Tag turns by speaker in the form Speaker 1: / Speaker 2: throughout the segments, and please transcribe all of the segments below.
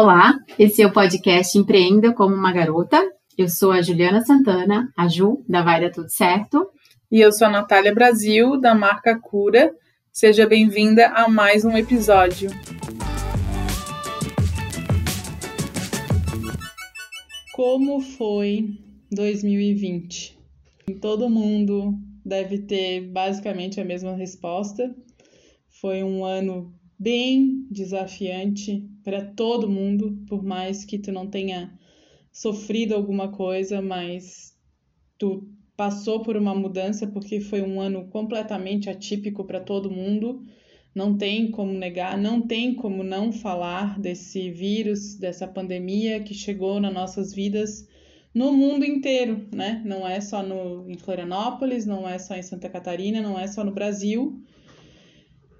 Speaker 1: Olá, esse é o podcast Empreenda como uma Garota. Eu sou a Juliana Santana, a Ju, da Vai Dar Tudo Certo.
Speaker 2: E eu sou a Natália Brasil, da marca Cura. Seja bem-vinda a mais um episódio. Como foi 2020? Todo mundo deve ter basicamente a mesma resposta. Foi um ano bem desafiante para todo mundo, por mais que tu não tenha sofrido alguma coisa, mas tu passou por uma mudança porque foi um ano completamente atípico para todo mundo. Não tem como negar, não tem como não falar desse vírus, dessa pandemia que chegou nas nossas vidas no mundo inteiro, né? Não é só no, em Florianópolis, não é só em Santa Catarina, não é só no Brasil.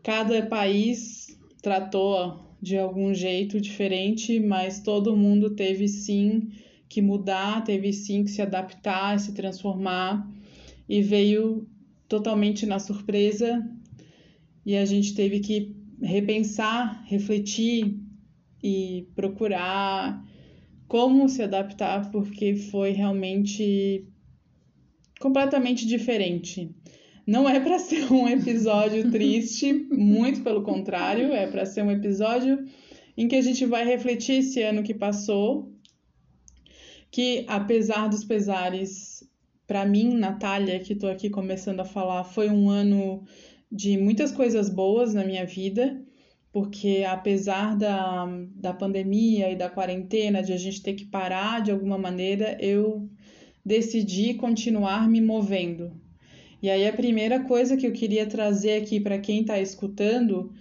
Speaker 2: Cada país tratou de algum jeito diferente, mas todo mundo teve sim que mudar, teve sim que se adaptar, se transformar e veio totalmente na surpresa e a gente teve que repensar, refletir e procurar como se adaptar porque foi realmente completamente diferente. Não é para ser um episódio triste, muito pelo contrário, é para ser um episódio em que a gente vai refletir esse ano que passou, que apesar dos pesares, para mim, Natália, que estou aqui começando a falar, foi um ano de muitas coisas boas na minha vida, porque apesar da, da pandemia e da quarentena, de a gente ter que parar de alguma maneira, eu decidi continuar me movendo, e aí a primeira coisa que eu queria trazer aqui para quem está escutando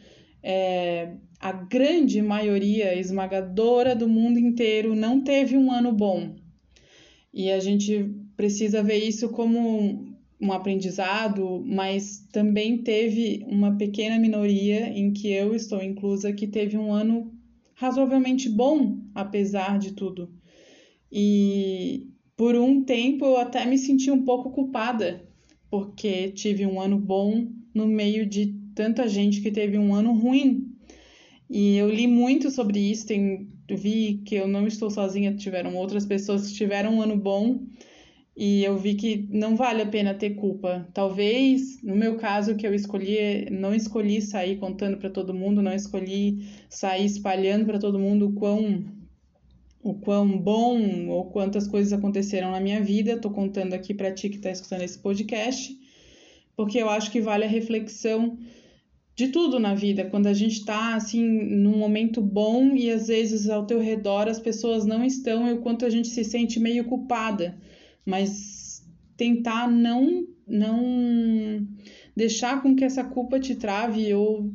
Speaker 2: é a grande maioria esmagadora do mundo inteiro não teve um ano bom. E a gente precisa ver isso como um aprendizado, mas também teve uma pequena minoria em que eu estou inclusa que teve um ano razoavelmente bom, apesar de tudo. E por um tempo eu até me senti um pouco culpada porque tive um ano bom no meio de tanta gente que teve um ano ruim. E eu li muito sobre isso, tem, vi que eu não estou sozinha, tiveram outras pessoas que tiveram um ano bom e eu vi que não vale a pena ter culpa. Talvez, no meu caso, que eu escolhi, não escolhi sair contando para todo mundo, não escolhi sair espalhando para todo mundo o quão o quão bom ou quantas coisas aconteceram na minha vida. Estou contando aqui para ti que está escutando esse podcast, porque eu acho que vale a reflexão de tudo na vida. Quando a gente está assim num momento bom e às vezes ao teu redor as pessoas não estão e o quanto a gente se sente meio culpada, mas tentar não não deixar com que essa culpa te trave ou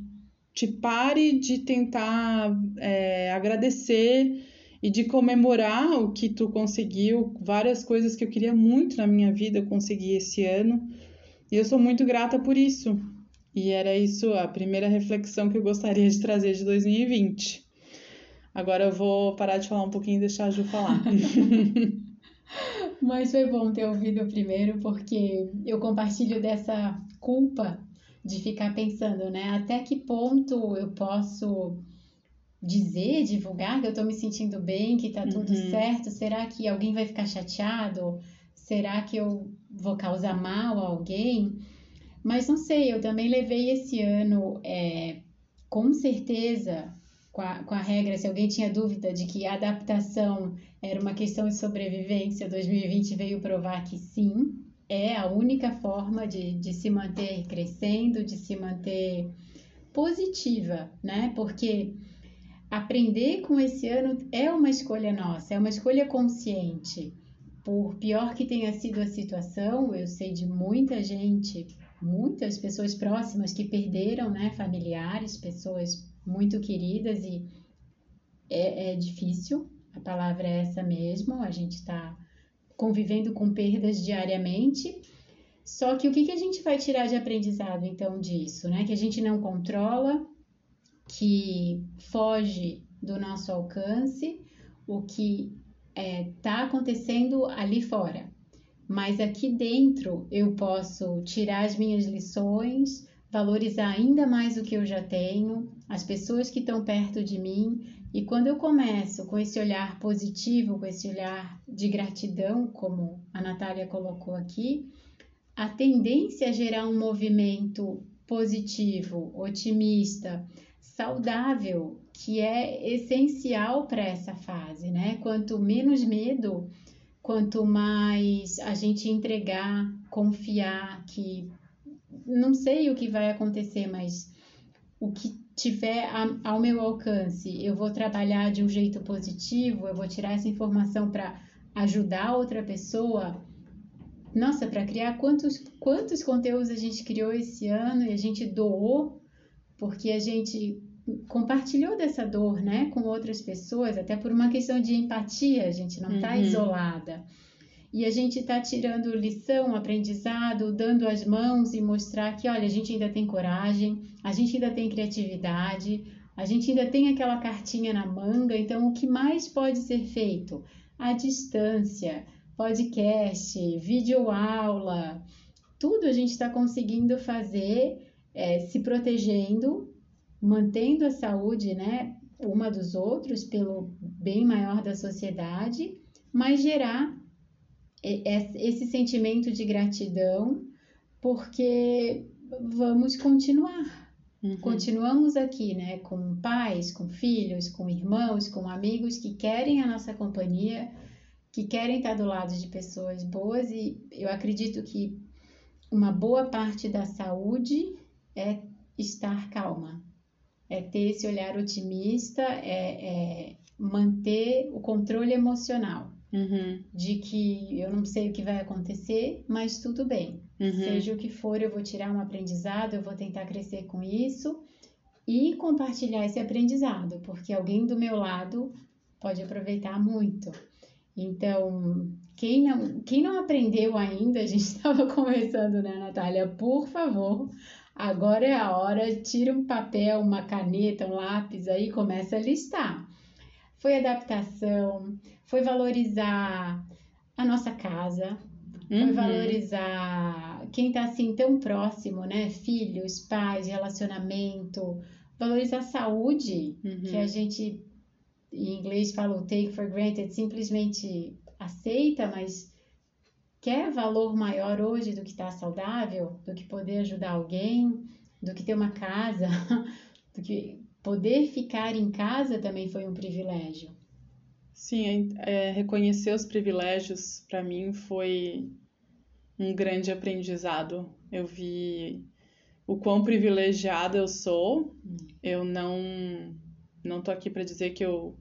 Speaker 2: te pare de tentar é, agradecer e de comemorar o que tu conseguiu, várias coisas que eu queria muito na minha vida eu consegui esse ano. E eu sou muito grata por isso. E era isso a primeira reflexão que eu gostaria de trazer de 2020. Agora eu vou parar de falar um pouquinho e deixar a Ju falar.
Speaker 1: Mas foi bom ter ouvido primeiro, porque eu compartilho dessa culpa de ficar pensando, né? Até que ponto eu posso dizer, divulgar que eu tô me sentindo bem, que tá tudo uhum. certo? Será que alguém vai ficar chateado? Será que eu vou causar mal a alguém? Mas não sei, eu também levei esse ano, é, com certeza, com a, com a regra, se alguém tinha dúvida de que a adaptação era uma questão de sobrevivência, 2020 veio provar que sim, é a única forma de, de se manter crescendo, de se manter positiva, né? Porque aprender com esse ano é uma escolha nossa, é uma escolha consciente. Por pior que tenha sido a situação, eu sei de muita gente, muitas pessoas próximas que perderam, né, familiares, pessoas muito queridas e é, é difícil, a palavra é essa mesmo, a gente está convivendo com perdas diariamente. Só que o que, que a gente vai tirar de aprendizado então disso, né? Que a gente não controla, que foge do nosso alcance, o que está é, tá acontecendo ali fora. Mas aqui dentro eu posso tirar as minhas lições, valorizar ainda mais o que eu já tenho, as pessoas que estão perto de mim, E quando eu começo com esse olhar positivo, com esse olhar de gratidão, como a Natália colocou aqui, a tendência é gerar um movimento positivo, otimista, saudável, que é essencial para essa fase, né? Quanto menos medo, quanto mais a gente entregar, confiar que não sei o que vai acontecer, mas o que tiver ao meu alcance, eu vou trabalhar de um jeito positivo, eu vou tirar essa informação para ajudar outra pessoa. Nossa, para criar quantos quantos conteúdos a gente criou esse ano e a gente doou porque a gente compartilhou dessa dor, né, com outras pessoas, até por uma questão de empatia, a gente não está uhum. isolada. E a gente está tirando lição, aprendizado, dando as mãos e mostrar que, olha, a gente ainda tem coragem, a gente ainda tem criatividade, a gente ainda tem aquela cartinha na manga. Então, o que mais pode ser feito? A distância, podcast, videoaula, tudo a gente está conseguindo fazer é, se protegendo, mantendo a saúde, né, uma dos outros pelo bem maior da sociedade, mas gerar esse sentimento de gratidão, porque vamos continuar. Uhum. Continuamos aqui, né, com pais, com filhos, com irmãos, com amigos que querem a nossa companhia, que querem estar do lado de pessoas boas e eu acredito que uma boa parte da saúde é estar calma, é ter esse olhar otimista, é, é manter o controle emocional. Uhum. De que eu não sei o que vai acontecer, mas tudo bem. Uhum. Seja o que for, eu vou tirar um aprendizado, eu vou tentar crescer com isso e compartilhar esse aprendizado, porque alguém do meu lado pode aproveitar muito. Então, quem não, quem não aprendeu ainda, a gente estava conversando, né, Natália? Por favor, agora é a hora, tira um papel, uma caneta, um lápis aí, começa a listar. Foi adaptação, foi valorizar a nossa casa, uhum. foi valorizar quem está assim tão próximo, né? Filhos, pais, relacionamento, valorizar a saúde, uhum. que a gente em inglês fala o take for granted, simplesmente aceita, mas quer valor maior hoje do que estar tá saudável, do que poder ajudar alguém, do que ter uma casa, do que poder ficar em casa também foi um privilégio.
Speaker 2: Sim, é, reconhecer os privilégios para mim foi um grande aprendizado. Eu vi o quão privilegiada eu sou. Eu não não tô aqui para dizer que eu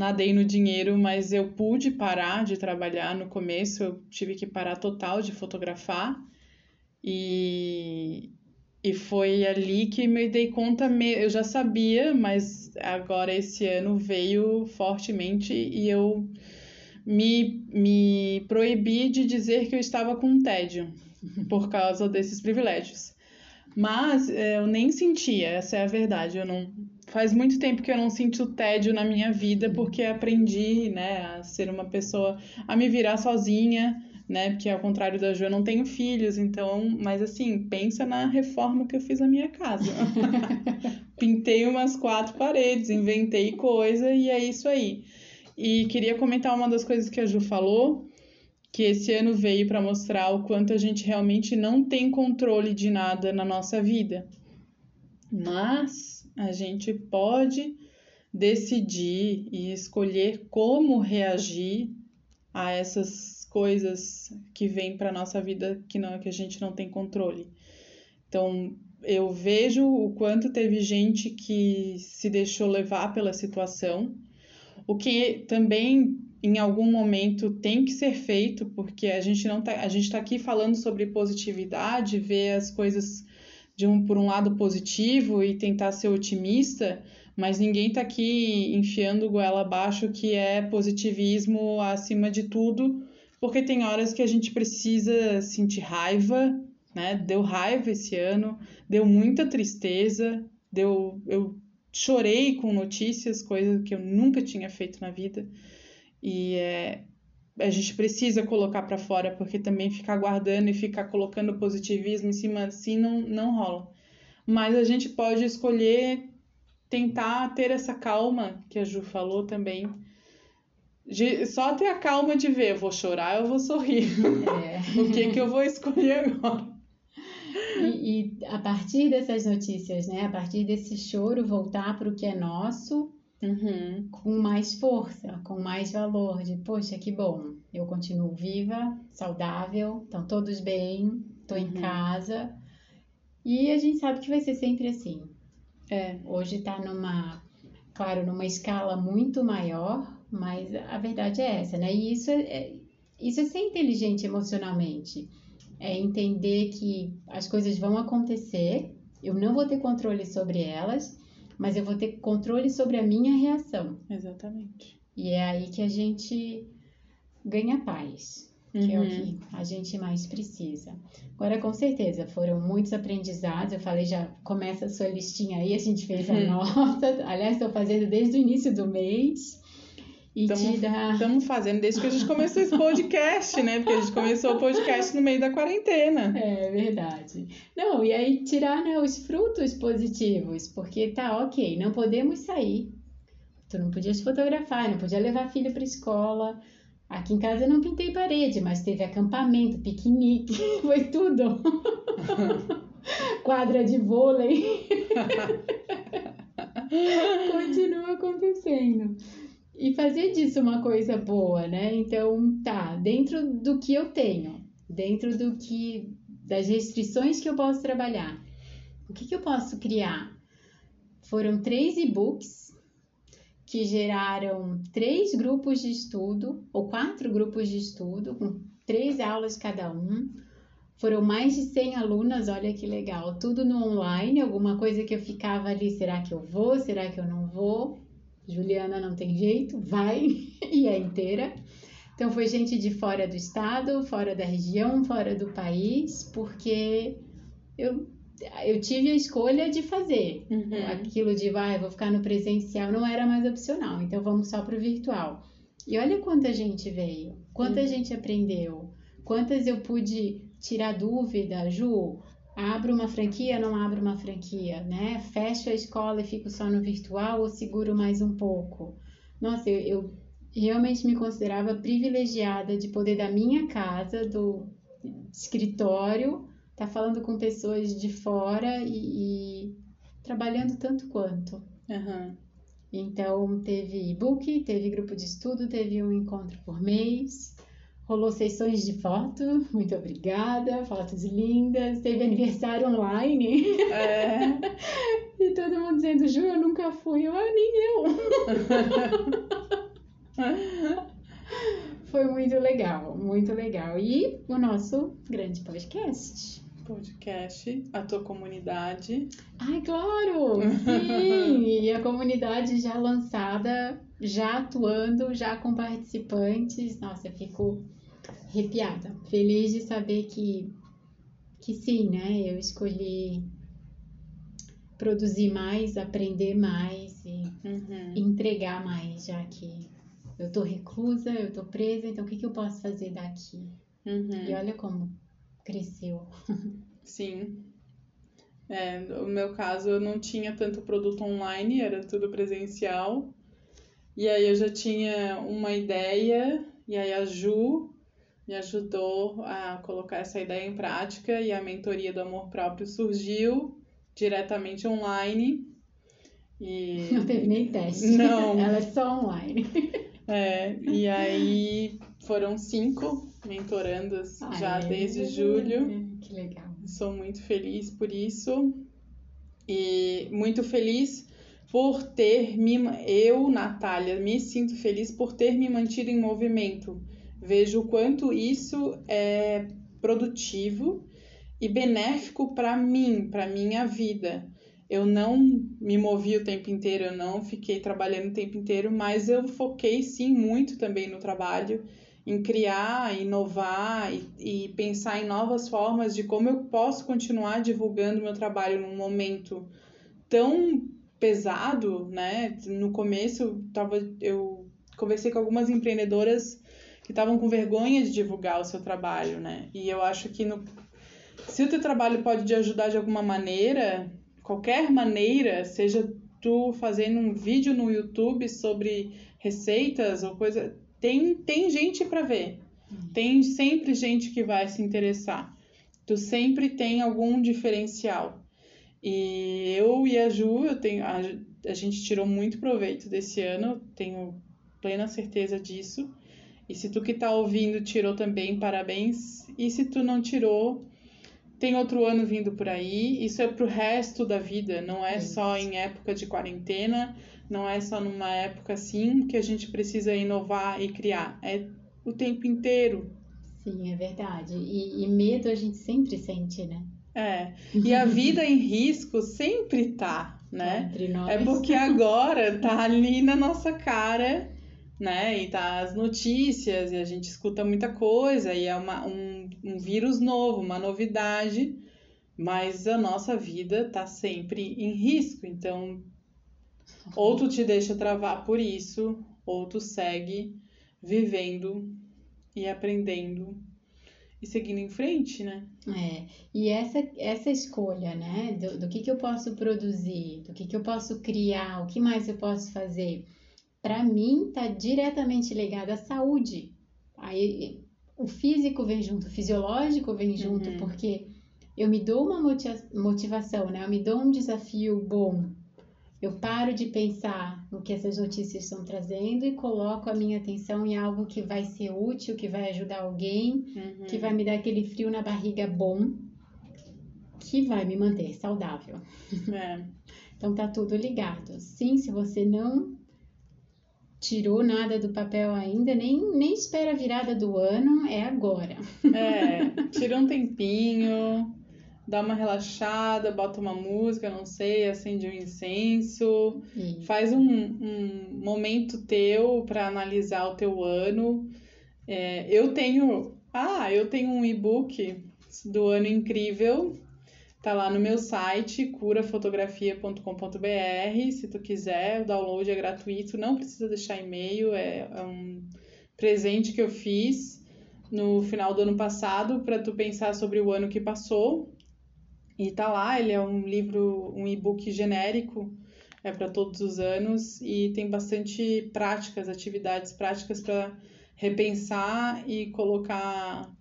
Speaker 2: nadei no dinheiro, mas eu pude parar de trabalhar no começo, eu tive que parar total de fotografar. E e foi ali que me dei conta, eu já sabia, mas agora esse ano veio fortemente e eu me, me proibi de dizer que eu estava com tédio por causa desses privilégios. Mas é, eu nem sentia, essa é a verdade. Eu não faz muito tempo que eu não sinto tédio na minha vida porque aprendi, né, a ser uma pessoa a me virar sozinha né? Porque ao contrário da Ju, eu não tenho filhos, então, mas assim, pensa na reforma que eu fiz na minha casa. Pintei umas quatro paredes, inventei coisa e é isso aí. E queria comentar uma das coisas que a Ju falou, que esse ano veio para mostrar o quanto a gente realmente não tem controle de nada na nossa vida. Mas a gente pode decidir e escolher como reagir a essas coisas que vêm para nossa vida que não que a gente não tem controle. Então, eu vejo o quanto teve gente que se deixou levar pela situação, o que também em algum momento tem que ser feito, porque a gente não tá, a gente está aqui falando sobre positividade, ver as coisas de um por um lado positivo e tentar ser otimista, mas ninguém está aqui enfiando goela abaixo que é positivismo acima de tudo, porque tem horas que a gente precisa sentir raiva, né? Deu raiva esse ano, deu muita tristeza, deu eu chorei com notícias, coisa que eu nunca tinha feito na vida. E é, a gente precisa colocar para fora, porque também ficar guardando e ficar colocando positivismo em cima assim não, não rola. Mas a gente pode escolher tentar ter essa calma que a Ju falou também. De, só ter a calma de ver, eu vou chorar, eu vou sorrir. É. o que que eu vou escolher agora?
Speaker 1: E, e, a partir dessas notícias, né? A partir desse choro, voltar para o que é nosso uhum. com mais força, com mais valor. De, poxa, que bom, eu continuo viva, saudável, estão todos bem, estou uhum. em casa. E a gente sabe que vai ser sempre assim. É. Hoje está numa, claro, numa escala muito maior, mas a verdade é essa, né? E isso é, é isso é ser inteligente emocionalmente é entender que as coisas vão acontecer, eu não vou ter controle sobre elas, mas eu vou ter controle sobre a minha reação.
Speaker 2: Exatamente.
Speaker 1: E é aí que a gente ganha paz, que uhum. é o uhum. que a gente mais precisa. Agora, com certeza, foram muitos aprendizados. Eu falei, já começa a sua listinha aí, a gente fez a uhum. nossa. Aliás, estou fazendo desde o início do mês.
Speaker 2: Estamos fazendo desde que a gente começou esse podcast, né? Porque a gente começou o podcast no meio da quarentena.
Speaker 1: É verdade. Não, e aí tirar né, os frutos positivos, porque tá ok, não podemos sair. Tu não podias fotografar, não podia levar filho para escola. Aqui em casa eu não pintei parede, mas teve acampamento, piquenique, foi tudo. Quadra de vôlei. Continua acontecendo e fazer disso uma coisa boa, né? Então, tá, dentro do que eu tenho, dentro do que das restrições que eu posso trabalhar, o que, que eu posso criar? Foram três e-books que geraram três grupos de estudo, ou quatro grupos de estudo, com três aulas cada um. Foram mais de 100 alunas, olha que legal, tudo no online, alguma coisa que eu ficava ali, será que eu vou, será que eu não vou? Juliana não tem jeito, vai e é inteira. Então foi gente de fora do estado, fora da região, fora do país, porque eu, eu tive a escolha de fazer. Uhum. Aquilo de vai, vou ficar no presencial não era mais opcional, então vamos só para o virtual. E olha quanta gente veio, quanta uhum. gente aprendeu, quantas eu pude tirar dúvida, Ju, abro uma franquia, não abro uma franquia, né? Fecho a escola e fico só no virtual ou seguro mais um pouco? Nossa, eu, eu realmente me considerava privilegiada de poder da minha casa, do escritório, estar tá falando com pessoas de fora e, e trabalhando tanto quanto.
Speaker 2: Uhum.
Speaker 1: Então, teve e-book, teve grupo de estudo, teve um encontro por mês, Rolou sessões de foto, muito obrigada, fotos lindas. Teve aniversário online. É. e todo mundo dizendo, Ju, eu nunca fui. Eu, ah, nem eu. Foi muito legal, muito legal. E o nosso grande podcast.
Speaker 2: Podcast, a tua comunidade.
Speaker 1: Ai, claro! Sim! e a comunidade já lançada, já atuando, já com participantes. Nossa, eu fico arrepiada, feliz de saber que, que sim, né? Eu escolhi produzir mais, aprender mais e uhum. entregar mais, já que eu tô reclusa, eu tô presa, então o que, que eu posso fazer daqui? Uhum. E olha como cresceu.
Speaker 2: Sim. É, no meu caso, eu não tinha tanto produto online, era tudo presencial. E aí eu já tinha uma ideia, e aí a Ju me ajudou a colocar essa ideia em prática e a mentoria do amor próprio surgiu diretamente online. E...
Speaker 1: Não teve nem teste.
Speaker 2: Não.
Speaker 1: Ela é só online.
Speaker 2: É, e aí foram cinco mentorandas Ai, já desde julho.
Speaker 1: Que legal.
Speaker 2: Sou muito feliz por isso. E muito feliz por ter me. Eu, Natália, me sinto feliz por ter me mantido em movimento vejo o quanto isso é produtivo e benéfico para mim, para minha vida. Eu não me movi o tempo inteiro, eu não fiquei trabalhando o tempo inteiro, mas eu foquei sim muito também no trabalho, em criar, inovar e, e pensar em novas formas de como eu posso continuar divulgando meu trabalho num momento tão pesado, né? No começo, tava, eu conversei com algumas empreendedoras que estavam com vergonha de divulgar o seu trabalho, né? E eu acho que no, se o teu trabalho pode te ajudar de alguma maneira, qualquer maneira, seja tu fazendo um vídeo no YouTube sobre receitas ou coisa, tem, tem gente para ver. Tem sempre gente que vai se interessar. Tu sempre tem algum diferencial. E eu e a Ju, eu tenho, a, a gente tirou muito proveito desse ano, tenho plena certeza disso. E se tu que tá ouvindo tirou também, parabéns. E se tu não tirou, tem outro ano vindo por aí. Isso é pro resto da vida, não é só em época de quarentena, não é só numa época assim que a gente precisa inovar e criar. É o tempo inteiro.
Speaker 1: Sim, é verdade. E, e medo a gente sempre sente, né?
Speaker 2: É. E a vida em risco sempre tá, né?
Speaker 1: Entre nós.
Speaker 2: É porque agora tá ali na nossa cara, né? E tá as notícias, e a gente escuta muita coisa, e é uma, um, um vírus novo, uma novidade, mas a nossa vida tá sempre em risco. Então, ou tu te deixa travar por isso, ou tu segue vivendo e aprendendo e seguindo em frente, né?
Speaker 1: É, e essa, essa escolha, né, do, do que, que eu posso produzir, do que, que eu posso criar, o que mais eu posso fazer, para mim tá diretamente ligado à saúde. Aí o físico vem junto, o fisiológico vem junto,
Speaker 2: Uhum.
Speaker 1: porque eu me dou uma motiva- motivação, né? Eu me dou um desafio bom. Eu paro de pensar no que essas notícias estão trazendo e coloco a minha atenção em algo que vai ser útil, que vai ajudar alguém,
Speaker 2: Uhum.
Speaker 1: que vai me dar aquele frio na barriga bom, que vai me manter saudável.
Speaker 2: É.
Speaker 1: Então tá tudo ligado. Sim, se você não tirou nada do papel ainda, nem, nem espera a virada do ano, é agora.
Speaker 2: É, tira um tempinho, dá uma relaxada, bota uma música, não sei, acende um incenso,
Speaker 1: E-
Speaker 2: faz um, um momento teu para analisar o teu ano. É, eu tenho, ah, eu tenho um e-book do ano incrível, tá lá no meu site curafotografia.com.br. Se tu quiser, o download é gratuito, não precisa deixar e-mail, é, é um presente que eu fiz no final do ano passado para tu pensar sobre o ano que passou. E tá lá, ele é um livro, um e-book genérico, é para todos os anos e tem bastante práticas, atividades práticas para repensar e colocar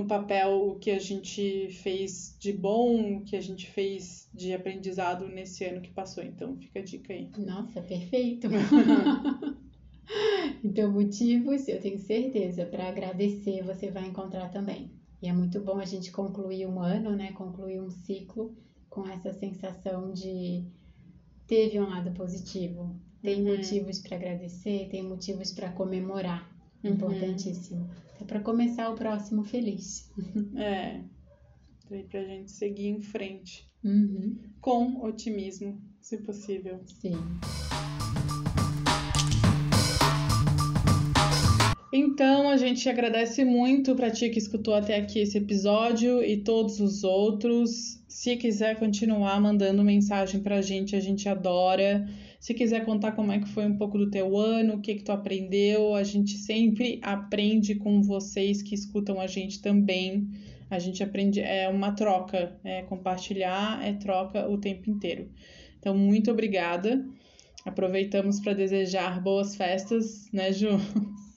Speaker 2: no papel o que a gente fez de bom, o que a gente fez de aprendizado nesse ano que passou. Então fica a dica aí.
Speaker 1: Nossa, perfeito. então, motivos, eu tenho certeza, para agradecer você vai encontrar também. E é muito bom a gente concluir um ano, né? Concluir um ciclo com essa sensação de teve um lado positivo, tem
Speaker 2: Uhum.
Speaker 1: motivos para agradecer, tem motivos para comemorar.
Speaker 2: Uhum.
Speaker 1: Importantíssimo. É para começar o próximo feliz.
Speaker 2: É, aí pra gente seguir em frente
Speaker 1: Uhum,
Speaker 2: com otimismo, se possível.
Speaker 1: sim.
Speaker 2: Então, a gente agradece muito para ti que escutou até aqui esse episódio e todos os outros. Se quiser continuar mandando mensagem pra gente, a gente adora. Se quiser contar como é que foi um pouco do teu ano, o que que tu aprendeu, a gente sempre aprende com vocês que escutam a gente também. A gente aprende, é uma troca, é compartilhar, é troca o tempo inteiro. Então, muito obrigada. Aproveitamos para desejar boas festas, né, Ju?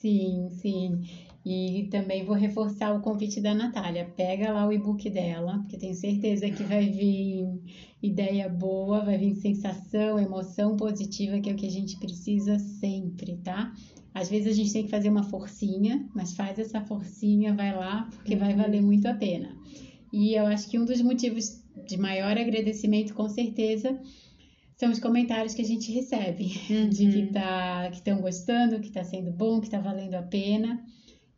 Speaker 1: Sim, sim. E também vou reforçar o convite da Natália. Pega lá o e-book dela, porque tenho certeza que vai vir ideia boa, vai vir sensação, emoção positiva, que é o que a gente precisa sempre, tá? Às vezes a gente tem que fazer uma forcinha, mas faz essa forcinha, vai lá, porque vai valer muito a pena. E eu acho que um dos motivos de maior agradecimento, com certeza, são os comentários que a gente recebe de que tá, que estão gostando, que está sendo bom, que está valendo a pena.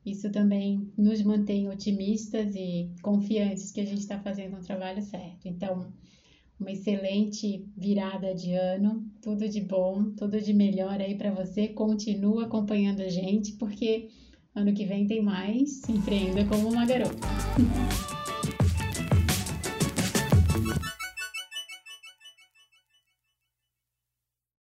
Speaker 1: Isso também nos mantém otimistas e confiantes que a gente está fazendo um trabalho certo. Então, uma excelente virada de ano, tudo de bom, tudo de melhor aí para você. Continua acompanhando a gente, porque ano que vem tem mais. Empreenda como uma garota.